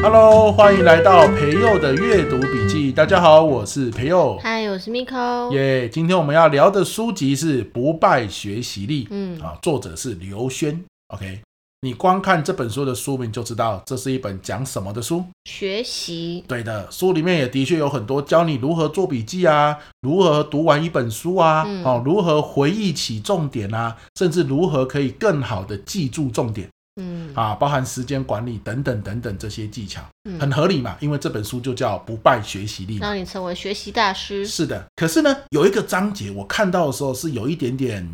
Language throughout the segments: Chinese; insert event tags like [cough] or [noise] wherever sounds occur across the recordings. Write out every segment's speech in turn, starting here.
Hello，欢迎来到培佑的阅读笔记。大家好，我是培佑。嗨，我是 Miko。耶，yeah, 今天我们要聊的书籍是《不败学习力》。嗯，啊，作者是刘轩。OK，你光看这本书的书名就知道这是一本讲什么的书。学习。对的，书里面也的确有很多教你如何做笔记啊，如何读完一本书啊，哦、如何回忆起重点啊，甚至如何可以更好的记住重点。嗯啊，包含时间管理等等等等这些技巧，很合理嘛，因为这本书就叫《不败学习力》，让你成为学习大师。是的，可是呢，有一个章节我看到的时候是有一点点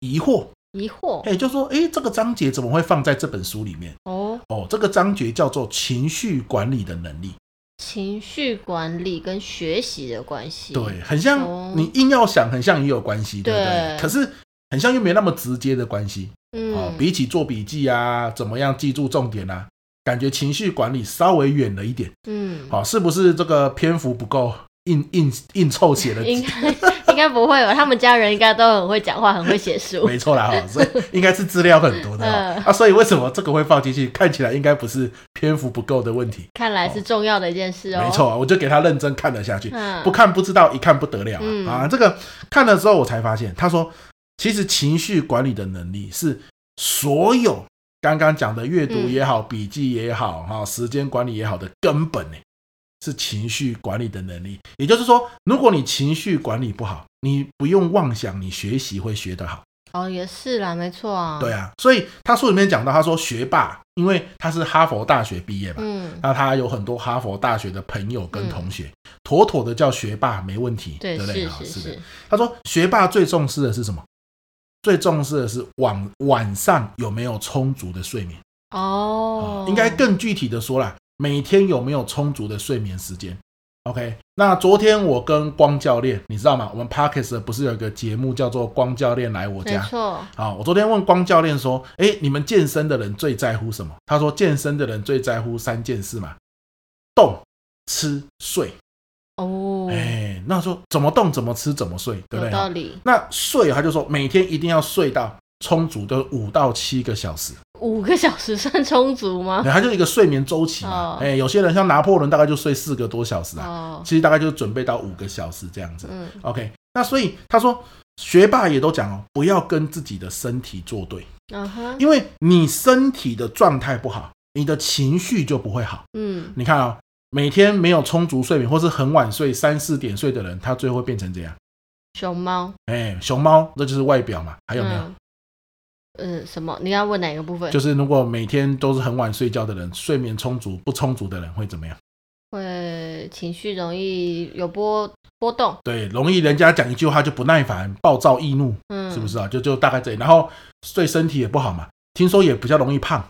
疑惑，疑惑，哎，就说，哎，这个章节怎么会放在这本书里面？哦哦，这个章节叫做情绪管理的能力，情绪管理跟学习的关系，对，很像，哦、你硬要想，很像也有关系，对不对？对可是很像又没那么直接的关系。嗯，比起做笔记啊，怎么样记住重点啊？感觉情绪管理稍微远了一点。嗯，好，是不是这个篇幅不够，硬硬硬凑写的？[laughs] 应该应该不会吧？他们家人应该都很会讲话，很会写书。没错啦，哈，所以应该是资料很多的。嗯、啊，所以为什么这个会放进去？看起来应该不是篇幅不够的问题。看来是重要的一件事哦。没错，我就给他认真看了下去。嗯、不看不知道，一看不得了啊！嗯、啊，这个看了之后，我才发现，他说，其实情绪管理的能力是。所有刚刚讲的阅读也好，笔记也好，哈，时间管理也好的根本呢，是情绪管理的能力。也就是说，如果你情绪管理不好，你不用妄想你学习会学得好。哦，也是啦，没错啊。对啊，所以他书里面讲到，他说学霸，因为他是哈佛大学毕业嘛，嗯，那他有很多哈佛大学的朋友跟同学，妥妥的叫学霸，没问题，对不对？是是是。他说学霸最重视的是什么？最重视的是晚晚上有没有充足的睡眠哦，应该更具体的说啦，每天有没有充足的睡眠时间？OK，那昨天我跟光教练，你知道吗？我们 Parkes 不是有一个节目叫做《光教练来我家》？没错。好，我昨天问光教练说：“哎，你们健身的人最在乎什么？”他说：“健身的人最在乎三件事嘛，动、吃、睡。”哦，哎，那说怎么动，怎么吃，怎么睡，对不对？有道理。那睡，他就说每天一定要睡到充足的五到七个小时。五个小时算充足吗？[laughs] 对，他就一个睡眠周期嘛。哎、哦，有些人像拿破仑，大概就睡四个多小时啊。哦，其实大概就准备到五个小时这样子。嗯，OK。那所以他说，学霸也都讲哦，不要跟自己的身体作对。嗯哼，因为你身体的状态不好，你的情绪就不会好。嗯，你看啊、哦。每天没有充足睡眠，或是很晚睡、三四点睡的人，他最后会变成这样。熊猫，哎，熊猫，这就是外表嘛。还有没有？嗯，呃、什么？你要问哪个部分？就是如果每天都是很晚睡觉的人，睡眠充足不充足的人会怎么样？会情绪容易有波波动。对，容易人家讲一句话就不耐烦、暴躁易怒，嗯，是不是啊？就就大概这里。然后对身体也不好嘛，听说也比较容易胖，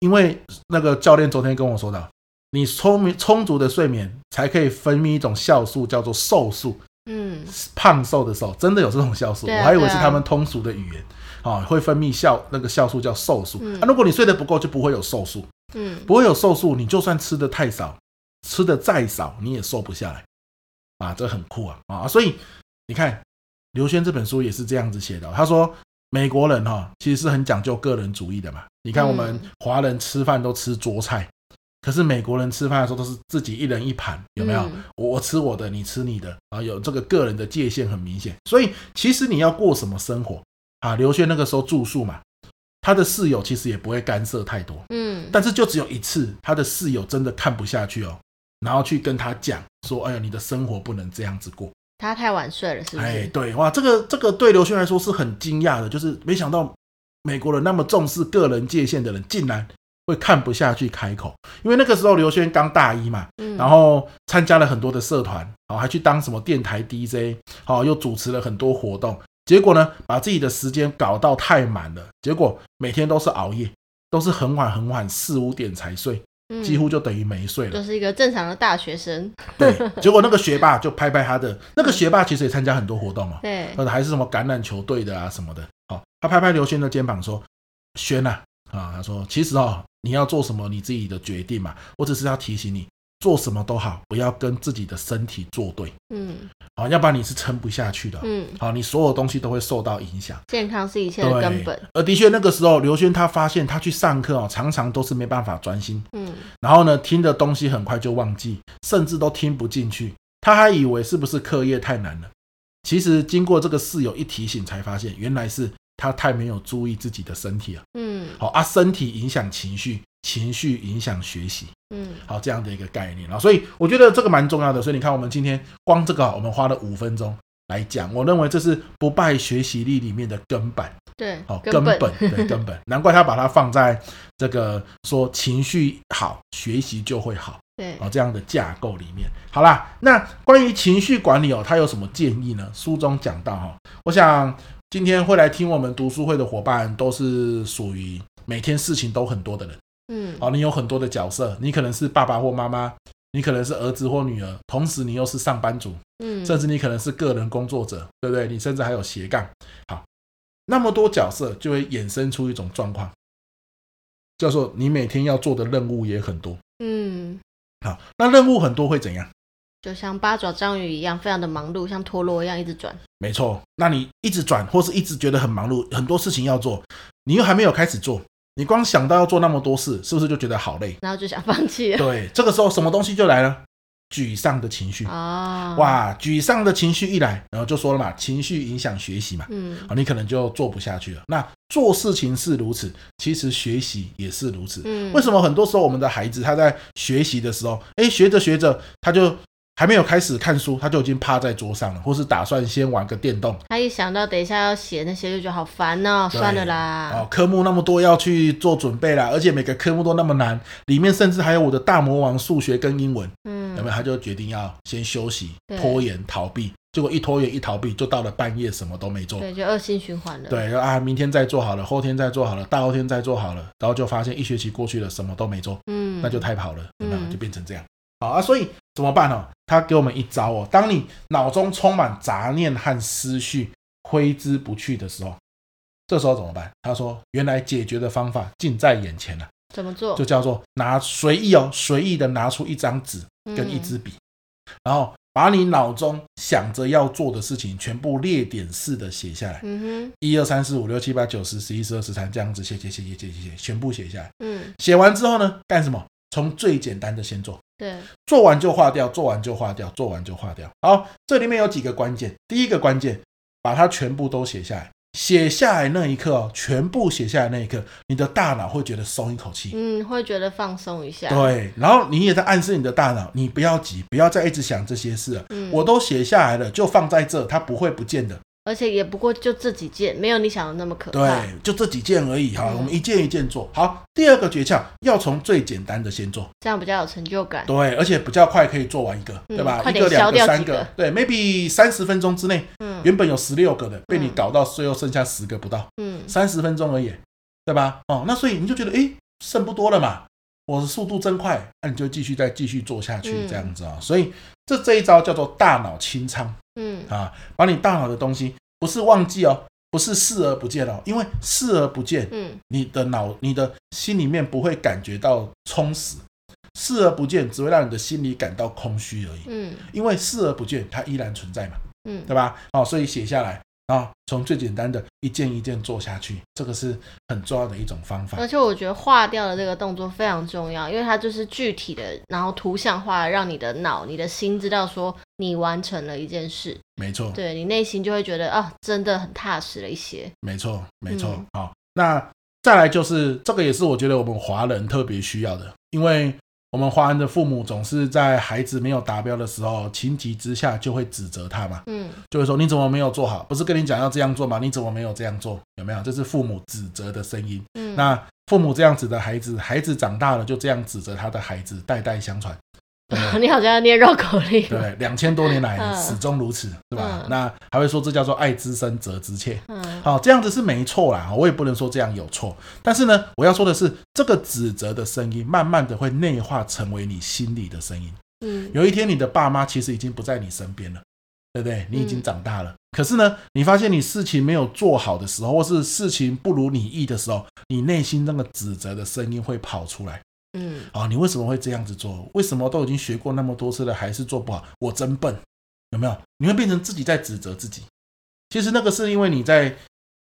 因为那个教练昨天跟我说的。你充充足的睡眠，才可以分泌一种酵素，叫做瘦素。嗯，胖瘦的瘦，真的有这种酵素，啊、我还以为是他们通俗的语言。啊、哦，会分泌酵那个酵素叫瘦素。嗯、啊，如果你睡得不够，就不会有瘦素。嗯，不会有瘦素，你就算吃的太少，吃的再少，你也瘦不下来。啊，这很酷啊！啊，所以你看刘轩这本书也是这样子写的。他说美国人哈、哦，其实是很讲究个人主义的嘛。你看我们华人吃饭都吃桌菜。可是美国人吃饭的时候都是自己一人一盘，有没有？嗯、我吃我的，你吃你的啊，有这个个人的界限很明显。所以其实你要过什么生活啊？刘轩那个时候住宿嘛，他的室友其实也不会干涉太多，嗯。但是就只有一次，他的室友真的看不下去哦，然后去跟他讲说：“哎呀，你的生活不能这样子过。”他太晚睡了，是不是？哎，对，哇，这个这个对刘轩来说是很惊讶的，就是没想到美国人那么重视个人界限的人，竟然。会看不下去开口，因为那个时候刘轩刚大一嘛，嗯、然后参加了很多的社团，哦，还去当什么电台 DJ，哦，又主持了很多活动，结果呢，把自己的时间搞到太满了，结果每天都是熬夜，都是很晚很晚四五点才睡，嗯、几乎就等于没睡了，就是一个正常的大学生。对，结果那个学霸就拍拍他的，那个学霸其实也参加很多活动嘛，对，还是什么橄榄球队的啊什么的，哦，他拍拍刘轩的肩膀说：“轩呐，啊，他说其实哦。”你要做什么，你自己的决定嘛。我只是要提醒你，做什么都好，不要跟自己的身体作对。嗯，好，要不然你是撑不下去的。嗯，好，你所有东西都会受到影响。健康是一切的根本。而的确，那个时候刘轩他发现他去上课哦，常常都是没办法专心。嗯，然后呢，听的东西很快就忘记，甚至都听不进去。他还以为是不是课业太难了？其实经过这个室友一提醒，才发现原来是他太没有注意自己的身体了。嗯，好啊，身体影响情绪，情绪影响学习。嗯，好，这样的一个概念啊，所以我觉得这个蛮重要的。所以你看，我们今天光这个，我们花了五分钟来讲，我认为这是不败学习力里面的根本。对，好，根本，对，根本，难怪他把它放在这个说情绪好，学习就会好。对，哦，这样的架构里面，好啦，那关于情绪管理哦，他有什么建议呢？书中讲到哈，我想今天会来听我们读书会的伙伴，都是属于每天事情都很多的人，嗯，哦，你有很多的角色，你可能是爸爸或妈妈，你可能是儿子或女儿，同时你又是上班族，嗯，甚至你可能是个人工作者，对不对？你甚至还有斜杠，好，那么多角色就会衍生出一种状况，叫做你每天要做的任务也很多，嗯。好，那任务很多会怎样？就像八爪章鱼一样，非常的忙碌，像陀螺一样一直转。没错，那你一直转，或是一直觉得很忙碌，很多事情要做，你又还没有开始做，你光想到要做那么多事，是不是就觉得好累？然后就想放弃了。对，这个时候什么东西就来了。沮丧的情绪啊，哇，沮丧的情绪一来，然后就说了嘛，情绪影响学习嘛，嗯，好，你可能就做不下去了。那做事情是如此，其实学习也是如此。嗯，为什么很多时候我们的孩子他在学习的时候，哎，学着学着他就。还没有开始看书，他就已经趴在桌上了，或是打算先玩个电动。他一想到等一下要写那些，就觉得好烦哦，算了啦。哦，科目那么多要去做准备啦，而且每个科目都那么难，里面甚至还有我的大魔王数学跟英文。嗯，有没有？他就决定要先休息，拖延逃避。结果一拖延一逃避，就到了半夜什么都没做。对，就恶性循环了。对，啊，明天再做好了，后天再做好了，大后天再做好了，然后就发现一学期过去了，什么都没做。嗯，那就太跑了，有没有？就变成这样。好啊，所以怎么办呢？他给我们一招哦。当你脑中充满杂念和思绪，挥之不去的时候，这时候怎么办？他说：“原来解决的方法近在眼前了。怎么做？就叫做拿随意哦，随意的拿出一张纸跟一支笔，嗯、然后把你脑中想着要做的事情全部列点式的写下来。嗯哼，一二三四五六七八九十十一十二十三这样子写写写写写写写，全部写下来。嗯，写完之后呢，干什么？从最简单的先做。”对，做完就划掉，做完就划掉，做完就划掉。好，这里面有几个关键。第一个关键，把它全部都写下来。写下来那一刻哦，全部写下来那一刻，你的大脑会觉得松一口气，嗯，会觉得放松一下。对，然后你也在暗示你的大脑，你不要急，不要再一直想这些事了。嗯，我都写下来了，就放在这，它不会不见的。而且也不过就这几件，没有你想的那么可怕。对，就这几件而已哈。嗯、我们一件一件做好。第二个诀窍，要从最简单的先做，这样比较有成就感。对，而且比较快可以做完一个，嗯、对吧？一个、两个、三个，对，maybe 三十分钟之内，嗯，原本有十六个的，被你搞到最后剩下十个不到，嗯，三十分钟而已，对吧？哦，那所以你就觉得，哎，剩不多了嘛，我的速度真快，那你就继续再继续做下去，这样子啊、哦。嗯、所以这这一招叫做大脑清仓，嗯啊，把你大脑的东西。不是忘记哦，不是视而不见哦，因为视而不见，嗯，你的脑、你的心里面不会感觉到充实，视而不见只会让你的心里感到空虚而已，嗯，因为视而不见，它依然存在嘛，嗯，对吧？好，所以写下来。啊，从最简单的一件一件做下去，这个是很重要的一种方法。而且我觉得划掉的这个动作非常重要，因为它就是具体的，然后图像化，让你的脑、你的心知道说你完成了一件事。没错，对，你内心就会觉得啊，真的很踏实了一些。没错，没错。嗯、好，那再来就是这个，也是我觉得我们华人特别需要的，因为。我们华人的父母总是在孩子没有达标的时候，情急之下就会指责他嘛，嗯，就会说你怎么没有做好？不是跟你讲要这样做吗？你怎么没有这样做？有没有？这是父母指责的声音。嗯，那父母这样子的孩子，孩子长大了就这样指责他的孩子，代代相传。[laughs] 你好像要念绕口令。对，两千多年来始终如此，是吧？嗯、那还会说这叫做爱之深，责之切。嗯，好，这样子是没错啦，我也不能说这样有错。但是呢，我要说的是，这个指责的声音，慢慢的会内化成为你心里的声音。嗯，有一天你的爸妈其实已经不在你身边了，对不对？你已经长大了。嗯、可是呢，你发现你事情没有做好的时候，或是事情不如你意的时候，你内心那个指责的声音会跑出来。嗯，啊，你为什么会这样子做？为什么都已经学过那么多次了，还是做不好？我真笨，有没有？你会变成自己在指责自己。其实那个是因为你在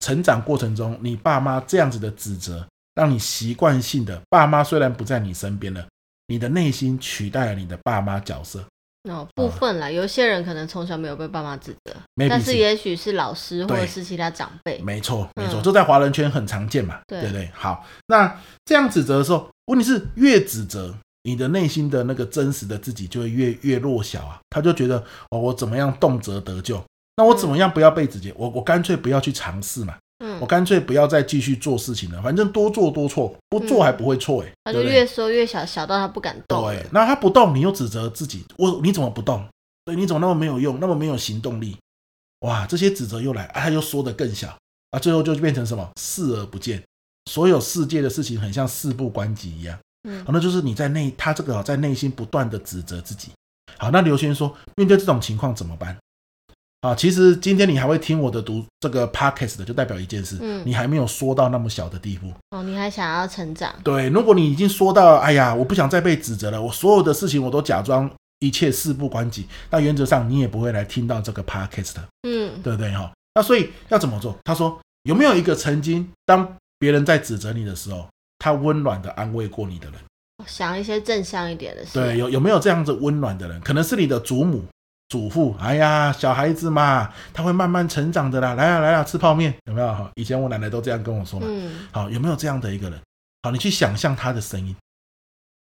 成长过程中，你爸妈这样子的指责，让你习惯性的，爸妈虽然不在你身边了，你的内心取代了你的爸妈角色。哦，部分啦，有些人可能从小没有被爸妈指责但是也许是老师或者是其他长辈。没错，没错，这在华人圈很常见嘛，对不对？好，那这样指责的时候，问题是越指责，你的内心的那个真实的自己就会越越弱小啊，他就觉得哦，我怎么样动辄得咎，那我怎么样不要被指责？我我干脆不要去尝试嘛。嗯，我干脆不要再继续做事情了，反正多做多错，不做还不会错哎、欸。他就越缩越小，小到他不敢动。对，那他不动，你又指责自己，我你怎么不动？对，你怎么那么没有用，那么没有行动力？哇，这些指责又来，啊、他又缩得更小啊，最后就变成什么？视而不见，所有世界的事情很像事不关己一样。嗯，好，那就是你在内，他这个在内心不断的指责自己。好，那刘轩说，面对这种情况怎么办？啊，其实今天你还会听我的读这个 podcast 的，就代表一件事，嗯，你还没有说到那么小的地步哦，你还想要成长。对，如果你已经说到，哎呀，我不想再被指责了，我所有的事情我都假装一切事不关己，那原则上你也不会来听到这个 podcast 的，嗯，对不对哈？那所以要怎么做？他说有没有一个曾经当别人在指责你的时候，他温暖的安慰过你的人？想一些正向一点的事。对，有有没有这样子温暖的人？可能是你的祖母。祖父，哎呀，小孩子嘛，他会慢慢成长的啦。来啊，来啊，吃泡面，有没有？以前我奶奶都这样跟我说嘛。嗯。好，有没有这样的一个人？好，你去想象他的声音。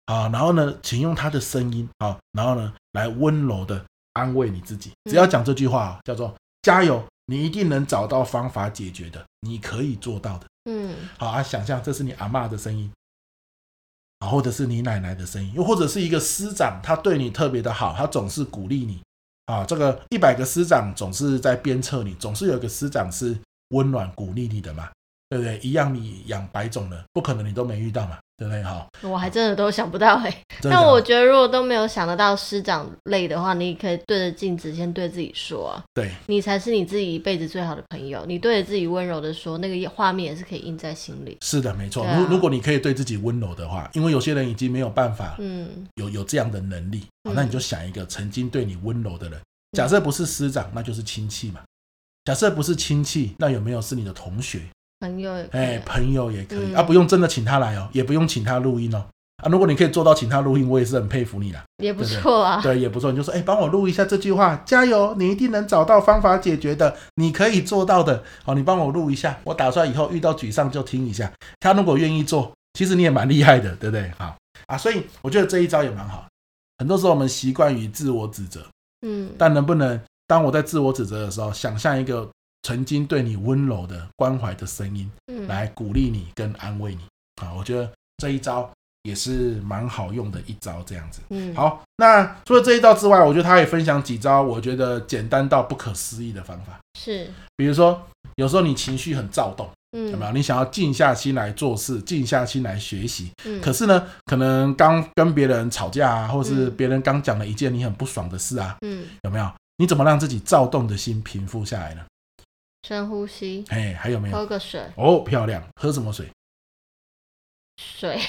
好，然后呢，请用他的声音，好，然后呢，来温柔的安慰你自己。只要讲这句话，叫做加油，你一定能找到方法解决的，你可以做到的。嗯。好啊，想象这是你阿妈的声音，啊，或者是你奶奶的声音，又或者是一个师长，他对你特别的好，他总是鼓励你。啊，这个一百个师长总是在鞭策你，总是有一个师长是温暖鼓励你的嘛，对不对？一样你养百种人，不可能你都没遇到嘛，对不对？哈，我还真的都想不到哎。但我觉得如果都没有想得到师长类的话，你可以对着镜子先对自己说啊，对，你才是你自己一辈子最好的朋友。你对着自己温柔的说，那个画面也是可以印在心里。是的，没错。如、啊、如果你可以对自己温柔的话，因为有些人已经没有办法，嗯，有有这样的能力。好，那你就想一个曾经对你温柔的人，假设不是师长，那就是亲戚嘛。假设不是亲戚，那有没有是你的同学、朋友？哎，朋友也可以啊，不用真的请他来哦，也不用请他录音哦。啊，如果你可以做到请他录音，我也是很佩服你啦，也不错啊。对，也不错。你就说，哎，帮我录一下这句话，加油，你一定能找到方法解决的，你可以做到的。好，你帮我录一下，我打算以后遇到沮丧就听一下。他如果愿意做，其实你也蛮厉害的，对不对？好啊，所以我觉得这一招也蛮好。很多时候我们习惯于自我指责，嗯，但能不能当我在自我指责的时候，想象一个曾经对你温柔的关怀的声音，嗯，来鼓励你跟安慰你啊？我觉得这一招也是蛮好用的一招，这样子，嗯，好。那除了这一招之外，我觉得他也分享几招，我觉得简单到不可思议的方法，是，比如说有时候你情绪很躁动。嗯，有没有？你想要静下心来做事，静下心来学习。嗯，可是呢，可能刚跟别人吵架啊，或是别人刚讲了一件你很不爽的事啊。嗯，有没有？你怎么让自己躁动的心平复下来呢？深呼吸。哎，还有没有？喝个水。哦，漂亮。喝什么水？水，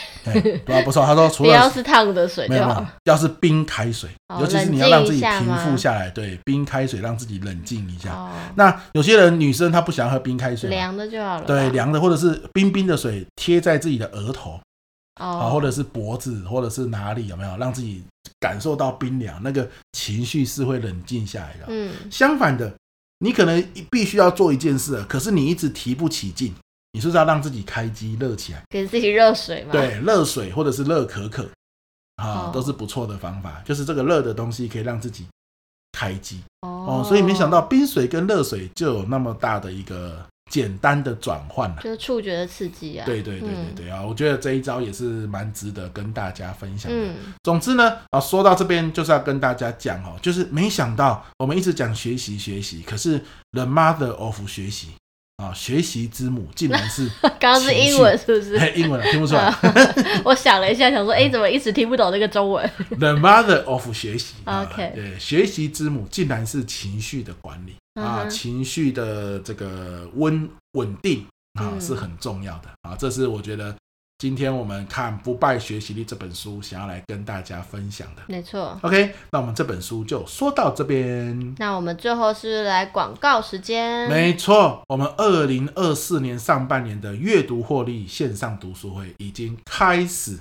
不要不错。他说，除了 [laughs] 要是烫的水，没有，没有，要是冰开水，尤其是你要让自己平复下来，对，冰开水让自己冷静一下。那有些人女生她不喜欢喝冰开水，凉的就好了。对，凉的或者是冰冰的水贴在自己的额头，啊，或者是脖子，或者是哪里有没有让自己感受到冰凉？那个情绪是会冷静下来的。嗯，相反的，你可能必须要做一件事，可是你一直提不起劲。你是不是要让自己开机热起来，给自己热水嘛？对，热水或者是热可可啊，哦、都是不错的方法。就是这个热的东西可以让自己开机哦，哦。所以没想到冰水跟热水就有那么大的一个简单的转换了，就是触觉的刺激啊。对对对对对啊，嗯、我觉得这一招也是蛮值得跟大家分享的。嗯、总之呢，啊，说到这边就是要跟大家讲哦，就是没想到我们一直讲学习学习，可是 the mother of 学习。啊，学习之母竟然是 [laughs] 刚刚是英文，是不是？英文听不出来。[laughs] 我想了一下，想说，哎，怎么一直听不懂那个中文？The mother of 学习，OK，对，学习之母竟然是情绪的管理啊，情绪的这个温稳定啊是很重要的啊，这是我觉得今天我们看《不败学习力》这本书，想要来跟大家分享的。没错。OK，那我们这本书就说到这边。那我们最后是来广告时间。没错，我们二零二四年上半年的阅读获利线上读书会已经开始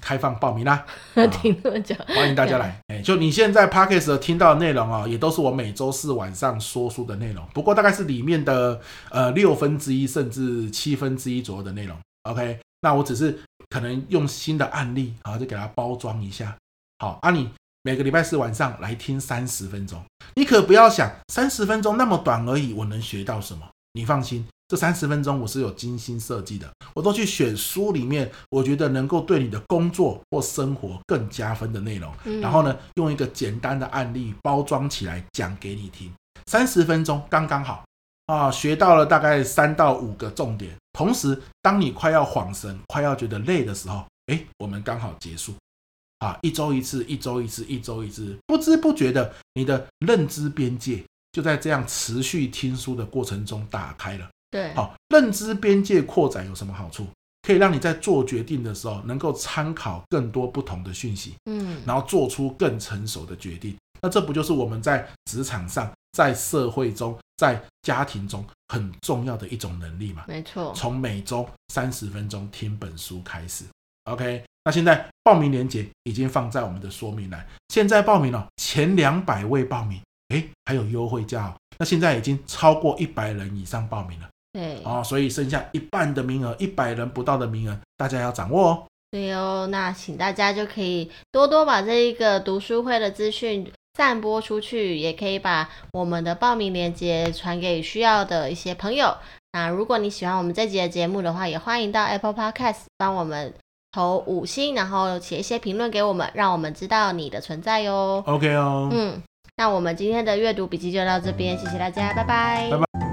开放报名啦。[laughs] 听那么久，欢迎大家来。哎，就你现在 Podcast 听到的内容啊，也都是我每周四晚上说书的内容，不过大概是里面的呃六分之一甚至七分之一左右的内容。OK。那我只是可能用新的案例，好，就给它包装一下。好，啊，你每个礼拜四晚上来听三十分钟，你可不要想三十分钟那么短而已，我能学到什么？你放心，这三十分钟我是有精心设计的，我都去选书里面我觉得能够对你的工作或生活更加分的内容，然后呢，用一个简单的案例包装起来讲给你听，三十分钟刚刚好。啊，学到了大概三到五个重点。同时，当你快要恍神、快要觉得累的时候，哎，我们刚好结束。啊，一周一次，一周一次，一周一次，不知不觉的，你的认知边界就在这样持续听书的过程中打开了。对，好，认知边界扩展有什么好处？可以让你在做决定的时候能够参考更多不同的讯息，嗯，然后做出更成熟的决定。那这不就是我们在职场上，在社会中，在家庭中很重要的一种能力嘛？没错。从每周三十分钟听本书开始，OK。那现在报名链接已经放在我们的说明栏，现在报名了，前两百位报名，诶，还有优惠价哦。那现在已经超过一百人以上报名了，对，哦，所以剩下一半的名额，一百人不到的名额，大家要掌握哦。对哦，那请大家就可以多多把这一个读书会的资讯。散播出去，也可以把我们的报名链接传给需要的一些朋友。那如果你喜欢我们这集的节目的话，也欢迎到 Apple Podcast 帮我们投五星，然后写一些评论给我们，让我们知道你的存在哟。OK 哦，嗯，那我们今天的阅读笔记就到这边，谢谢大家，拜拜。